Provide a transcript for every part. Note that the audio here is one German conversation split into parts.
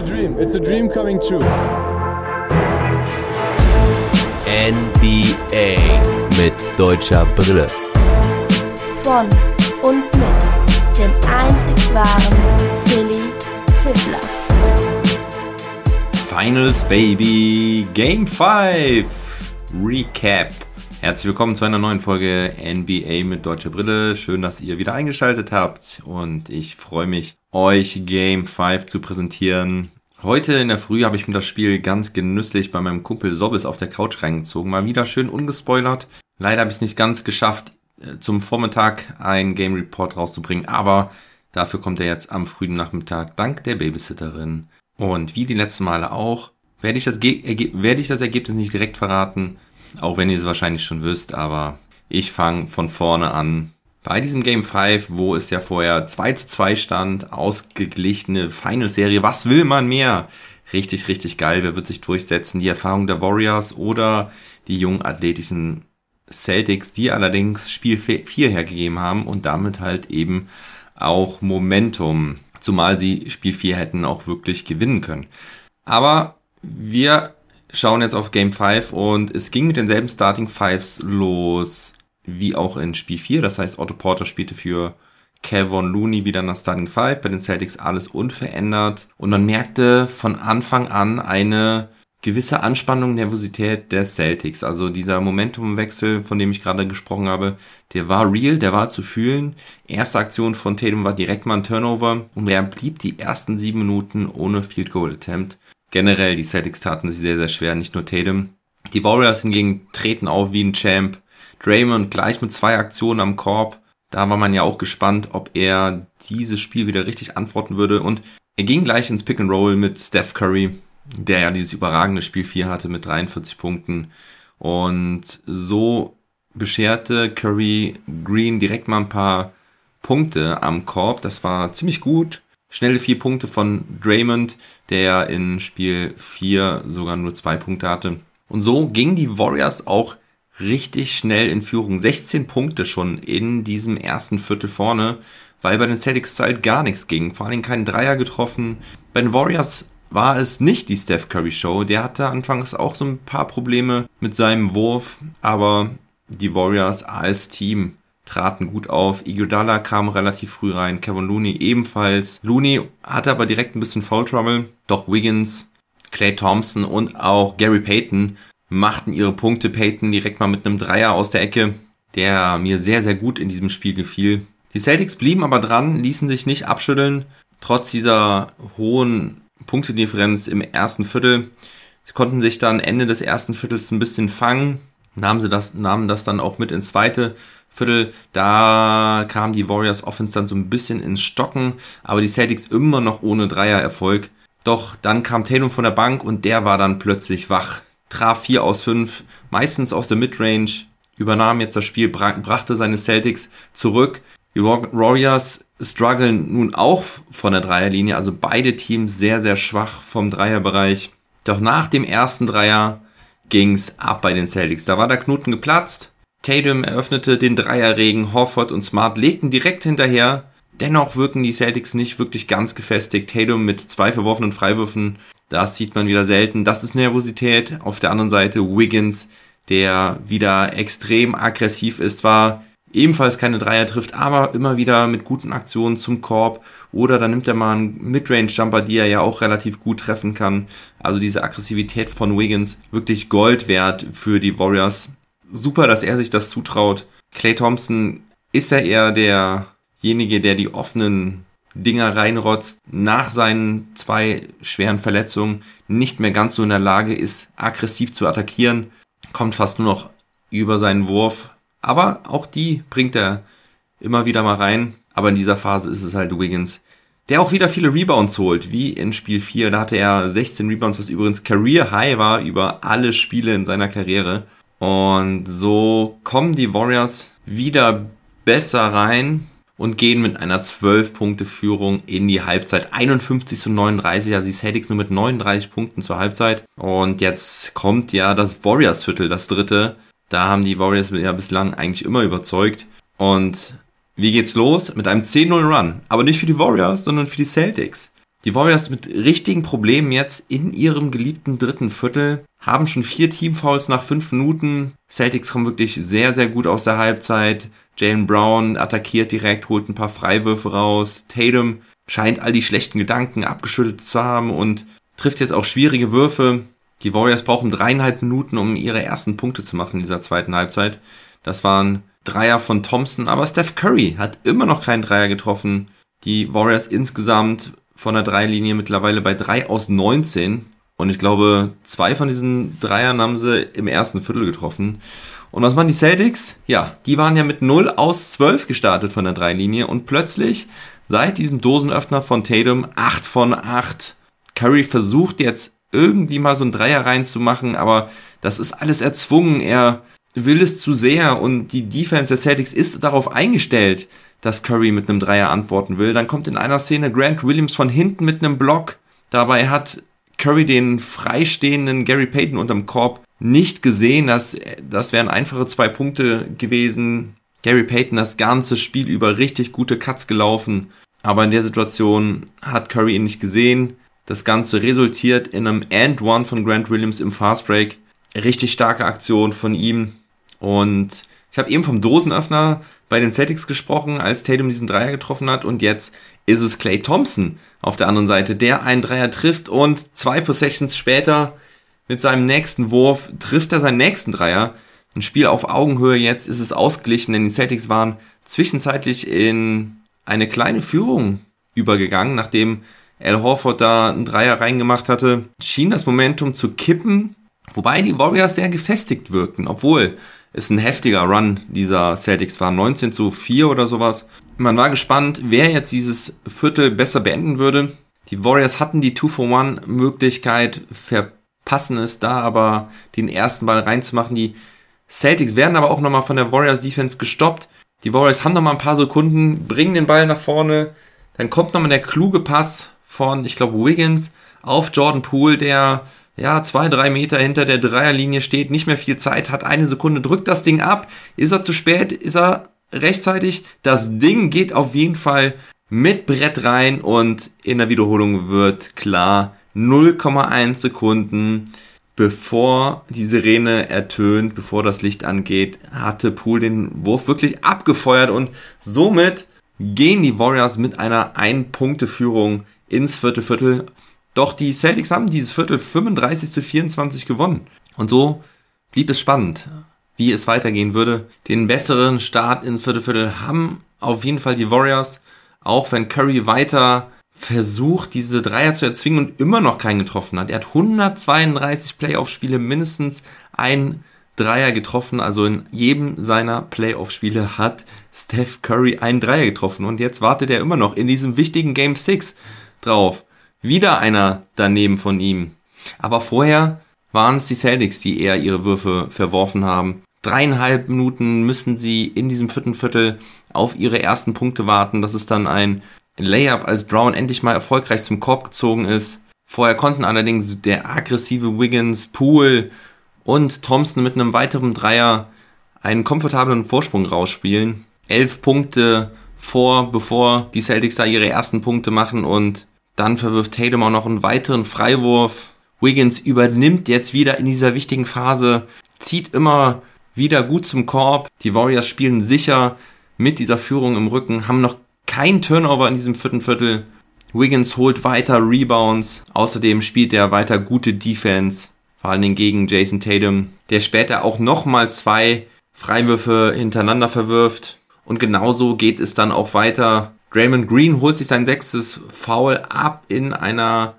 a dream. It's a dream coming true. NBA mit deutscher Brille. Von und mit dem einzig wahren Philly Fiddler. Finals Baby Game 5 Recap. Herzlich willkommen zu einer neuen Folge NBA mit deutscher Brille. Schön, dass ihr wieder eingeschaltet habt und ich freue mich, euch Game 5 zu präsentieren. Heute in der Früh habe ich mir das Spiel ganz genüsslich bei meinem Kumpel Sobbis auf der Couch reingezogen. Mal wieder schön ungespoilert. Leider habe ich es nicht ganz geschafft, äh, zum Vormittag ein Game Report rauszubringen, aber dafür kommt er jetzt am frühen Nachmittag dank der Babysitterin. Und wie die letzten Male auch, werde ich das, Ge werde ich das Ergebnis nicht direkt verraten, auch wenn ihr es wahrscheinlich schon wisst, aber ich fange von vorne an. Bei diesem Game 5, wo es ja vorher 2 zu 2 stand, ausgeglichene Finals-Serie, was will man mehr? Richtig, richtig geil. Wer wird sich durchsetzen? Die Erfahrung der Warriors oder die jungen athletischen Celtics, die allerdings Spiel 4 hergegeben haben und damit halt eben auch Momentum. Zumal sie Spiel 4 hätten auch wirklich gewinnen können. Aber wir schauen jetzt auf Game 5 und es ging mit denselben Starting Fives los wie auch in Spiel 4. Das heißt, Otto Porter spielte für Kevin Looney wieder der Starting 5, bei den Celtics alles unverändert. Und man merkte von Anfang an eine gewisse Anspannung, Nervosität der Celtics. Also dieser Momentumwechsel, von dem ich gerade gesprochen habe, der war real, der war zu fühlen. Erste Aktion von Tatum war direkt mal ein Turnover und er blieb die ersten sieben Minuten ohne Field Goal Attempt generell, die Celtics taten sich sehr, sehr schwer, nicht nur Tatum. Die Warriors hingegen treten auf wie ein Champ. Draymond gleich mit zwei Aktionen am Korb. Da war man ja auch gespannt, ob er dieses Spiel wieder richtig antworten würde. Und er ging gleich ins Pick and Roll mit Steph Curry, der ja dieses überragende Spiel 4 hatte mit 43 Punkten. Und so bescherte Curry Green direkt mal ein paar Punkte am Korb. Das war ziemlich gut. Schnelle vier Punkte von Draymond, der in Spiel 4 sogar nur zwei Punkte hatte. Und so gingen die Warriors auch richtig schnell in Führung. 16 Punkte schon in diesem ersten Viertel vorne, weil bei den Celtics halt gar nichts ging. Vor allem keinen Dreier getroffen. Bei den Warriors war es nicht die Steph Curry Show. Der hatte anfangs auch so ein paar Probleme mit seinem Wurf, aber die Warriors als Team traten gut auf. Iguodala kam relativ früh rein, Kevin Looney ebenfalls. Looney hatte aber direkt ein bisschen Foul Trouble. Doch Wiggins, Clay Thompson und auch Gary Payton machten ihre Punkte. Payton direkt mal mit einem Dreier aus der Ecke, der mir sehr, sehr gut in diesem Spiel gefiel. Die Celtics blieben aber dran, ließen sich nicht abschütteln, trotz dieser hohen Punktedifferenz im ersten Viertel. Sie konnten sich dann Ende des ersten Viertels ein bisschen fangen, nahmen sie das, nahmen das dann auch mit ins zweite Viertel, da kam die Warriors Offense dann so ein bisschen ins Stocken, aber die Celtics immer noch ohne Dreier-Erfolg. Doch dann kam Tatum von der Bank und der war dann plötzlich wach. Traf 4 aus 5, meistens aus der Midrange, übernahm jetzt das Spiel, brachte seine Celtics zurück. Die Warriors strugglen nun auch von der Dreierlinie, also beide Teams sehr, sehr schwach vom Dreierbereich. Doch nach dem ersten Dreier ging's ab bei den Celtics. Da war der Knoten geplatzt. Tatum eröffnete den Dreierregen, Horford und Smart legten direkt hinterher. Dennoch wirken die Celtics nicht wirklich ganz gefestigt. Tatum mit zwei verworfenen Freiwürfen, das sieht man wieder selten. Das ist Nervosität. Auf der anderen Seite Wiggins, der wieder extrem aggressiv ist, war ebenfalls keine Dreier trifft, aber immer wieder mit guten Aktionen zum Korb oder dann nimmt er mal einen Midrange-Jumper, die er ja auch relativ gut treffen kann. Also diese Aggressivität von Wiggins wirklich Gold wert für die Warriors super, dass er sich das zutraut. Clay Thompson ist ja eher derjenige, der die offenen Dinger reinrotzt, nach seinen zwei schweren Verletzungen nicht mehr ganz so in der Lage ist, aggressiv zu attackieren, kommt fast nur noch über seinen Wurf. Aber auch die bringt er immer wieder mal rein. Aber in dieser Phase ist es halt Wiggins, der auch wieder viele Rebounds holt, wie in Spiel 4. Da hatte er 16 Rebounds, was übrigens Career High war über alle Spiele in seiner Karriere. Und so kommen die Warriors wieder besser rein und gehen mit einer 12-Punkte-Führung in die Halbzeit. 51 zu 39, also die Celtics nur mit 39 Punkten zur Halbzeit. Und jetzt kommt ja das Warriors-Viertel, das dritte. Da haben die Warriors ja bislang eigentlich immer überzeugt. Und wie geht's los? Mit einem 10-0-Run. Aber nicht für die Warriors, sondern für die Celtics. Die Warriors mit richtigen Problemen jetzt in ihrem geliebten dritten Viertel haben schon vier Teamfouls nach fünf Minuten. Celtics kommen wirklich sehr, sehr gut aus der Halbzeit. Jalen Brown attackiert direkt, holt ein paar Freiwürfe raus. Tatum scheint all die schlechten Gedanken abgeschüttet zu haben und trifft jetzt auch schwierige Würfe. Die Warriors brauchen dreieinhalb Minuten, um ihre ersten Punkte zu machen in dieser zweiten Halbzeit. Das waren Dreier von Thompson, aber Steph Curry hat immer noch keinen Dreier getroffen. Die Warriors insgesamt von der Dreilinie mittlerweile bei 3 aus 19. Und ich glaube, zwei von diesen Dreiern haben sie im ersten Viertel getroffen. Und was machen die Celtics? Ja, die waren ja mit 0 aus 12 gestartet von der Dreilinie und plötzlich seit diesem Dosenöffner von Tatum 8 von 8. Curry versucht jetzt irgendwie mal so ein Dreier reinzumachen, aber das ist alles erzwungen. Er will es zu sehr und die Defense der Celtics ist darauf eingestellt, dass Curry mit einem Dreier antworten will. Dann kommt in einer Szene Grant Williams von hinten mit einem Block. Dabei hat Curry den freistehenden Gary Payton unterm Korb nicht gesehen. Das, das wären einfache zwei Punkte gewesen. Gary Payton das ganze Spiel über richtig gute Cuts gelaufen. Aber in der Situation hat Curry ihn nicht gesehen. Das Ganze resultiert in einem And One von Grant Williams im Fast Break. Richtig starke Aktion von ihm. Und ich habe eben vom Dosenöffner bei den Celtics gesprochen, als Tatum diesen Dreier getroffen hat. Und jetzt ist es Clay Thompson auf der anderen Seite, der einen Dreier trifft und zwei Possessions später mit seinem nächsten Wurf trifft er seinen nächsten Dreier. Ein Spiel auf Augenhöhe. Jetzt ist es ausgeglichen, denn die Celtics waren zwischenzeitlich in eine kleine Führung übergegangen, nachdem Al Horford da einen Dreier reingemacht hatte, schien das Momentum zu kippen, wobei die Warriors sehr gefestigt wirkten, obwohl ist ein heftiger Run dieser Celtics war. 19 zu 4 oder sowas. Man war gespannt, wer jetzt dieses Viertel besser beenden würde. Die Warriors hatten die 2-for-1-Möglichkeit, verpassen es da aber den ersten Ball reinzumachen. Die Celtics werden aber auch nochmal von der Warriors Defense gestoppt. Die Warriors haben nochmal ein paar Sekunden, bringen den Ball nach vorne. Dann kommt nochmal der kluge Pass von, ich glaube, Wiggins auf Jordan Poole, der ja, zwei, drei Meter hinter der Dreierlinie steht, nicht mehr viel Zeit hat, eine Sekunde, drückt das Ding ab. Ist er zu spät? Ist er rechtzeitig? Das Ding geht auf jeden Fall mit Brett rein und in der Wiederholung wird klar 0,1 Sekunden bevor die Sirene ertönt, bevor das Licht angeht, hatte Pool den Wurf wirklich abgefeuert und somit gehen die Warriors mit einer Ein-Punkte-Führung ins vierte Viertel. Doch die Celtics haben dieses Viertel 35 zu 24 gewonnen. Und so blieb es spannend, wie es weitergehen würde. Den besseren Start ins vierte Viertel haben auf jeden Fall die Warriors. Auch wenn Curry weiter versucht, diese Dreier zu erzwingen und immer noch keinen getroffen hat. Er hat 132 Playoff-Spiele mindestens ein Dreier getroffen. Also in jedem seiner Playoff-Spiele hat Steph Curry einen Dreier getroffen. Und jetzt wartet er immer noch in diesem wichtigen Game 6 drauf. Wieder einer daneben von ihm. Aber vorher waren es die Celtics, die eher ihre Würfe verworfen haben. Dreieinhalb Minuten müssen sie in diesem vierten Viertel auf ihre ersten Punkte warten. Das ist dann ein Layup, als Brown endlich mal erfolgreich zum Korb gezogen ist. Vorher konnten allerdings der aggressive Wiggins, Poole und Thompson mit einem weiteren Dreier einen komfortablen Vorsprung rausspielen. Elf Punkte vor, bevor die Celtics da ihre ersten Punkte machen und dann verwirft Tatum auch noch einen weiteren Freiwurf. Wiggins übernimmt jetzt wieder in dieser wichtigen Phase, zieht immer wieder gut zum Korb. Die Warriors spielen sicher mit dieser Führung im Rücken, haben noch kein Turnover in diesem vierten Viertel. Wiggins holt weiter Rebounds. Außerdem spielt er weiter gute Defense. Vor allen Dingen gegen Jason Tatum, der später auch nochmal zwei Freiwürfe hintereinander verwirft. Und genauso geht es dann auch weiter. Draymond Green holt sich sein sechstes Foul ab in einer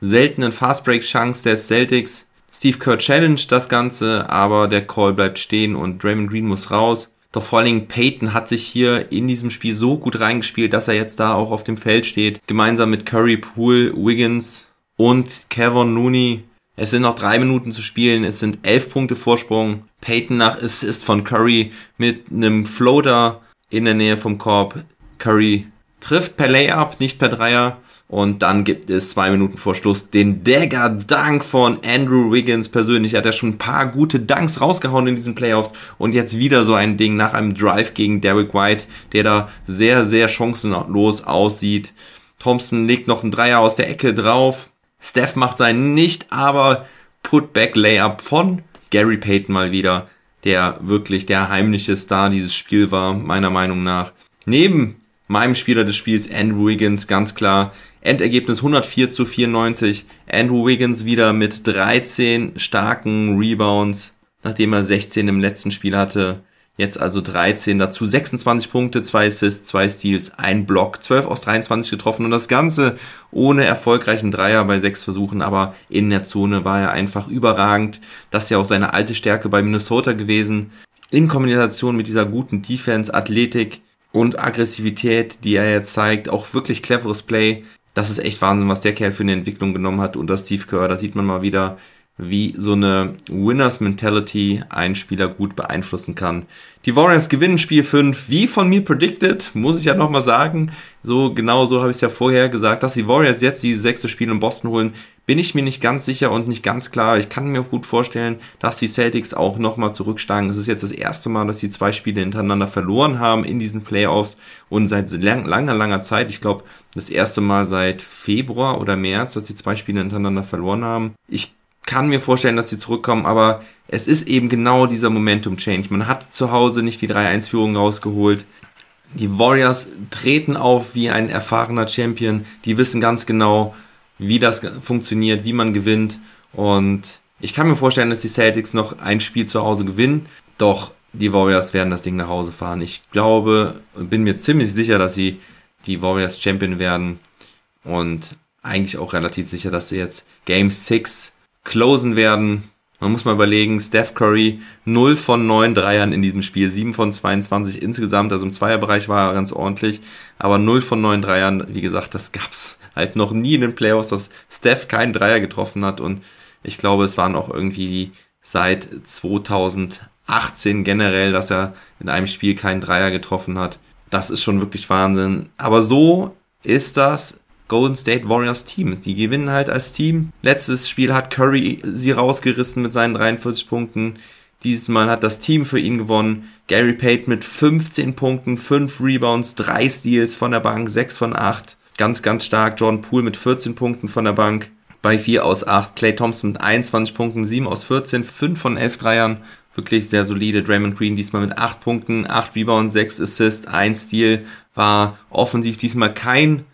seltenen Fastbreak-Chance der Celtics. Steve Kerr challenged das Ganze, aber der Call bleibt stehen und Draymond Green muss raus. Doch vor allen Dingen Peyton hat sich hier in diesem Spiel so gut reingespielt, dass er jetzt da auch auf dem Feld steht. Gemeinsam mit Curry, Poole, Wiggins und Kevin Looney. Es sind noch drei Minuten zu spielen. Es sind elf Punkte Vorsprung. Peyton nach Assist von Curry mit einem Floater in der Nähe vom Korb. Curry trifft per Layup, nicht per Dreier. Und dann gibt es zwei Minuten vor Schluss den Dagger-Dunk von Andrew Wiggins persönlich. Er hat ja schon ein paar gute Dunks rausgehauen in diesen Playoffs. Und jetzt wieder so ein Ding nach einem Drive gegen Derek White, der da sehr, sehr chancenlos aussieht. Thompson legt noch einen Dreier aus der Ecke drauf. Steph macht seinen nicht, aber Putback-Layup von Gary Payton mal wieder, der wirklich der heimliche Star dieses Spiel war, meiner Meinung nach. Neben meinem Spieler des Spiels, Andrew Wiggins, ganz klar. Endergebnis 104 zu 94. Andrew Wiggins wieder mit 13 starken Rebounds, nachdem er 16 im letzten Spiel hatte. Jetzt also 13, dazu 26 Punkte, 2 Assists, 2 Steals, 1 Block, 12 aus 23 getroffen und das Ganze ohne erfolgreichen Dreier bei 6 Versuchen, aber in der Zone war er einfach überragend. Das ist ja auch seine alte Stärke bei Minnesota gewesen. In Kombination mit dieser guten Defense, Athletik und Aggressivität, die er jetzt zeigt, auch wirklich cleveres Play. Das ist echt Wahnsinn, was der Kerl für eine Entwicklung genommen hat und das Steve Kerr, da sieht man mal wieder, wie so eine Winners Mentality einen Spieler gut beeinflussen kann. Die Warriors gewinnen Spiel 5, wie von mir predicted, muss ich ja nochmal sagen. So genau so habe ich es ja vorher gesagt, dass die Warriors jetzt die sechste Spiel in Boston holen, bin ich mir nicht ganz sicher und nicht ganz klar. Ich kann mir auch gut vorstellen, dass die Celtics auch nochmal zurückschlagen. Es ist jetzt das erste Mal, dass sie zwei Spiele hintereinander verloren haben in diesen Playoffs und seit lang, langer, langer Zeit, ich glaube, das erste Mal seit Februar oder März, dass sie zwei Spiele hintereinander verloren haben. Ich kann mir vorstellen, dass sie zurückkommen, aber es ist eben genau dieser Momentum-Change. Man hat zu Hause nicht die 3-1-Führung rausgeholt. Die Warriors treten auf wie ein erfahrener Champion. Die wissen ganz genau, wie das funktioniert, wie man gewinnt. Und ich kann mir vorstellen, dass die Celtics noch ein Spiel zu Hause gewinnen. Doch die Warriors werden das Ding nach Hause fahren. Ich glaube, bin mir ziemlich sicher, dass sie die Warriors Champion werden. Und eigentlich auch relativ sicher, dass sie jetzt Game 6 closen werden. Man muss mal überlegen, Steph Curry 0 von 9 Dreiern in diesem Spiel, 7 von 22 insgesamt, also im Zweierbereich war er ganz ordentlich, aber 0 von 9 Dreiern, wie gesagt, das gab's halt noch nie in den Playoffs, dass Steph keinen Dreier getroffen hat und ich glaube, es waren auch irgendwie seit 2018 generell, dass er in einem Spiel keinen Dreier getroffen hat. Das ist schon wirklich Wahnsinn. Aber so ist das Golden State Warriors Team. Die gewinnen halt als Team. Letztes Spiel hat Curry sie rausgerissen mit seinen 43 Punkten. Dieses Mal hat das Team für ihn gewonnen. Gary Payton mit 15 Punkten, 5 Rebounds, 3 Steals von der Bank, 6 von 8. Ganz, ganz stark. Jordan Poole mit 14 Punkten von der Bank bei 4 aus 8. Clay Thompson mit 21 Punkten, 7 aus 14, 5 von 11 Dreiern. Wirklich sehr solide. Draymond Green diesmal mit 8 Punkten, 8 Rebounds, 6 Assists, 1 Steal. War offensiv diesmal kein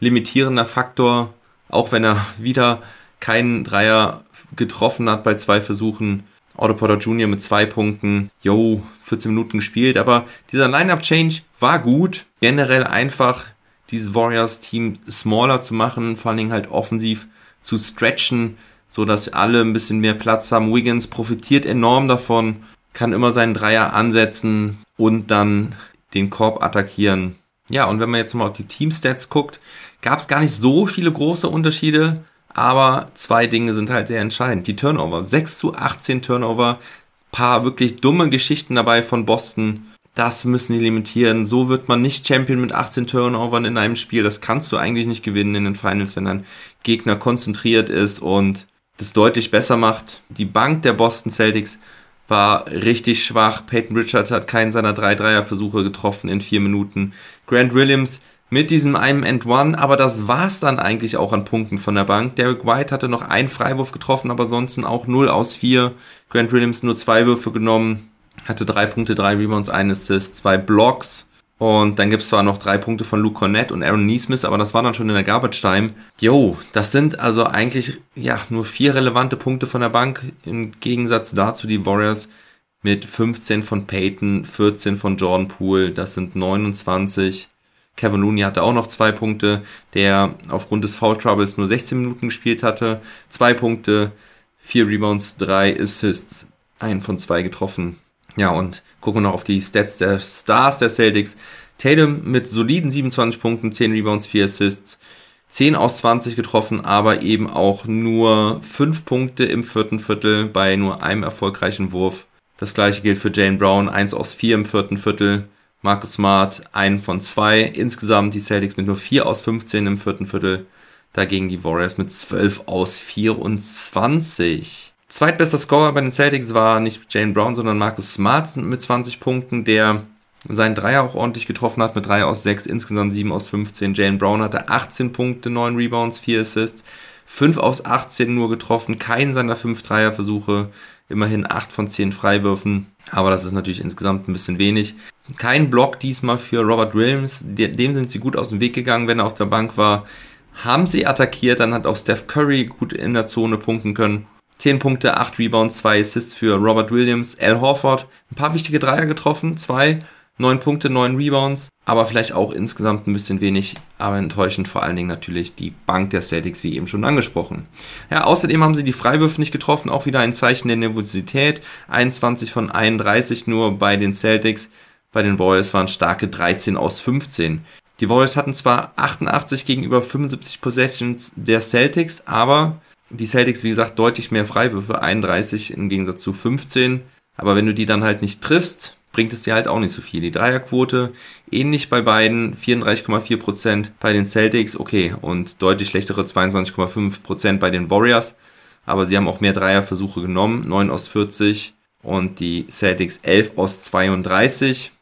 limitierender Faktor, auch wenn er wieder keinen Dreier getroffen hat bei zwei Versuchen. Otto Porter Jr. mit zwei Punkten, yo, 14 Minuten gespielt, aber dieser Lineup-Change war gut. Generell einfach dieses Warriors-Team smaller zu machen, vor allen Dingen halt offensiv zu stretchen, so dass alle ein bisschen mehr Platz haben. Wiggins profitiert enorm davon, kann immer seinen Dreier ansetzen und dann den Korb attackieren. Ja, und wenn man jetzt mal auf die Team-Stats guckt, gab es gar nicht so viele große Unterschiede, aber zwei Dinge sind halt sehr entscheidend. Die Turnover, 6 zu 18 Turnover, paar wirklich dumme Geschichten dabei von Boston. Das müssen die limitieren. So wird man nicht Champion mit 18 Turnovern in einem Spiel. Das kannst du eigentlich nicht gewinnen in den Finals, wenn dein Gegner konzentriert ist und das deutlich besser macht. Die Bank der Boston Celtics war richtig schwach. Peyton Richard hat keinen seiner drei Dreierversuche getroffen in vier Minuten. Grant Williams mit diesem einem End One, aber das war's dann eigentlich auch an Punkten von der Bank. Derek White hatte noch einen Freiwurf getroffen, aber sonst auch 0 aus 4. Grant Williams nur zwei Würfe genommen, hatte drei Punkte, drei Rebounds, ein Assist, zwei Blocks. Und dann gibt's zwar noch drei Punkte von Luke Cornett und Aaron Neesmith, aber das war dann schon in der Garbage Time. Yo, das sind also eigentlich ja nur vier relevante Punkte von der Bank. Im Gegensatz dazu die Warriors mit 15 von Peyton, 14 von Jordan Poole, das sind 29. Kevin Looney hatte auch noch zwei Punkte, der aufgrund des Foul Troubles nur 16 Minuten gespielt hatte. Zwei Punkte, vier Rebounds, drei Assists, ein von zwei getroffen. Ja, und gucken wir noch auf die Stats der Stars der Celtics. Tatum mit soliden 27 Punkten, 10 Rebounds, 4 Assists, 10 aus 20 getroffen, aber eben auch nur 5 Punkte im vierten Viertel bei nur einem erfolgreichen Wurf. Das gleiche gilt für Jane Brown, 1 aus 4 im vierten Viertel. Marcus Smart ein von zwei. Insgesamt die Celtics mit nur 4 aus 15 im vierten Viertel. Dagegen die Warriors mit 12 aus 24. Zweitbester Scorer bei den Celtics war nicht Jane Brown, sondern Marcus Smart mit 20 Punkten, der seinen Dreier auch ordentlich getroffen hat mit 3 aus 6, insgesamt 7 aus 15. Jalen Brown hatte 18 Punkte, 9 Rebounds, 4 Assists, 5 aus 18 nur getroffen, keinen seiner 5 Dreierversuche, immerhin 8 von 10 Freiwürfen, aber das ist natürlich insgesamt ein bisschen wenig. Kein Block diesmal für Robert Williams, dem sind sie gut aus dem Weg gegangen, wenn er auf der Bank war. Haben sie attackiert, dann hat auch Steph Curry gut in der Zone punkten können. 10 Punkte, 8 Rebounds, 2 Assists für Robert Williams. Al Horford, ein paar wichtige Dreier getroffen, 2, 9 Punkte, 9 Rebounds, aber vielleicht auch insgesamt ein bisschen wenig, aber enttäuschend vor allen Dingen natürlich die Bank der Celtics, wie eben schon angesprochen. Ja, außerdem haben sie die Freiwürfe nicht getroffen, auch wieder ein Zeichen der Nervosität. 21 von 31 nur bei den Celtics. Bei den Warriors waren starke 13 aus 15. Die Warriors hatten zwar 88 gegenüber 75 Possessions der Celtics, aber die Celtics, wie gesagt, deutlich mehr Freiwürfe, 31 im Gegensatz zu 15. Aber wenn du die dann halt nicht triffst, bringt es dir halt auch nicht so viel. Die Dreierquote ähnlich bei beiden, 34,4% bei den Celtics, okay, und deutlich schlechtere 22,5% bei den Warriors. Aber sie haben auch mehr Dreierversuche genommen, 9 aus 40 und die Celtics 11 aus 32.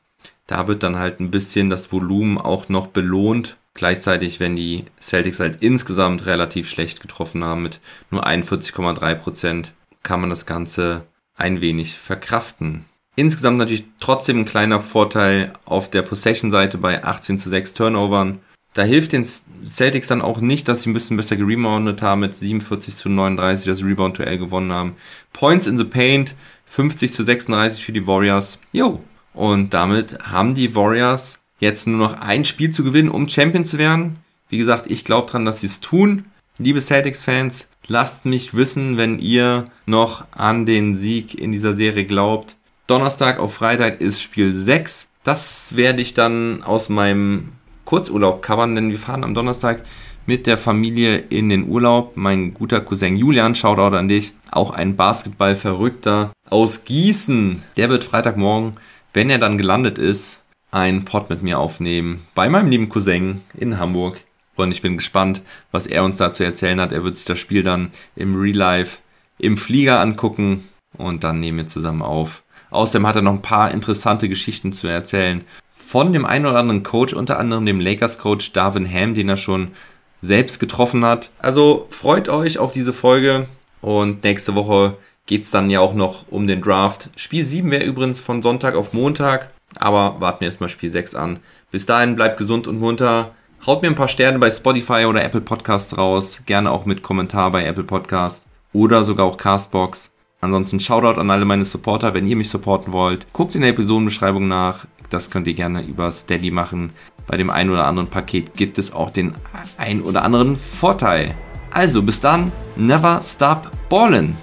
Da wird dann halt ein bisschen das Volumen auch noch belohnt Gleichzeitig, wenn die Celtics halt insgesamt relativ schlecht getroffen haben mit nur 41,3 Prozent, kann man das Ganze ein wenig verkraften. Insgesamt natürlich trotzdem ein kleiner Vorteil auf der Possession-Seite bei 18 zu 6 Turnovern. Da hilft den Celtics dann auch nicht, dass sie ein bisschen besser gereboundet haben mit 47 zu 39 das Rebound-Duell gewonnen haben. Points in the Paint 50 zu 36 für die Warriors. Jo. Und damit haben die Warriors jetzt nur noch ein Spiel zu gewinnen, um Champion zu werden. Wie gesagt, ich glaube dran, dass sie es tun. Liebe Celtics-Fans, lasst mich wissen, wenn ihr noch an den Sieg in dieser Serie glaubt. Donnerstag auf Freitag ist Spiel 6. Das werde ich dann aus meinem Kurzurlaub covern, denn wir fahren am Donnerstag mit der Familie in den Urlaub. Mein guter Cousin Julian, Shoutout an dich, auch ein Basketballverrückter aus Gießen. Der wird Freitagmorgen, wenn er dann gelandet ist, einen Pod mit mir aufnehmen bei meinem lieben Cousin in Hamburg. Und ich bin gespannt, was er uns dazu erzählen hat. Er wird sich das Spiel dann im Real Life im Flieger angucken und dann nehmen wir zusammen auf. Außerdem hat er noch ein paar interessante Geschichten zu erzählen. Von dem einen oder anderen Coach, unter anderem dem Lakers-Coach Darvin Ham, den er schon selbst getroffen hat. Also freut euch auf diese Folge und nächste Woche geht's dann ja auch noch um den Draft. Spiel 7 wäre übrigens von Sonntag auf Montag. Aber warten wir erstmal Spiel 6 an. Bis dahin bleibt gesund und munter. Haut mir ein paar Sterne bei Spotify oder Apple Podcasts raus. Gerne auch mit Kommentar bei Apple Podcast oder sogar auch Castbox. Ansonsten Shoutout an alle meine Supporter, wenn ihr mich supporten wollt. Guckt in der Episodenbeschreibung nach. Das könnt ihr gerne über Steady machen. Bei dem einen oder anderen Paket gibt es auch den ein oder anderen Vorteil. Also bis dann, never stop ballin'.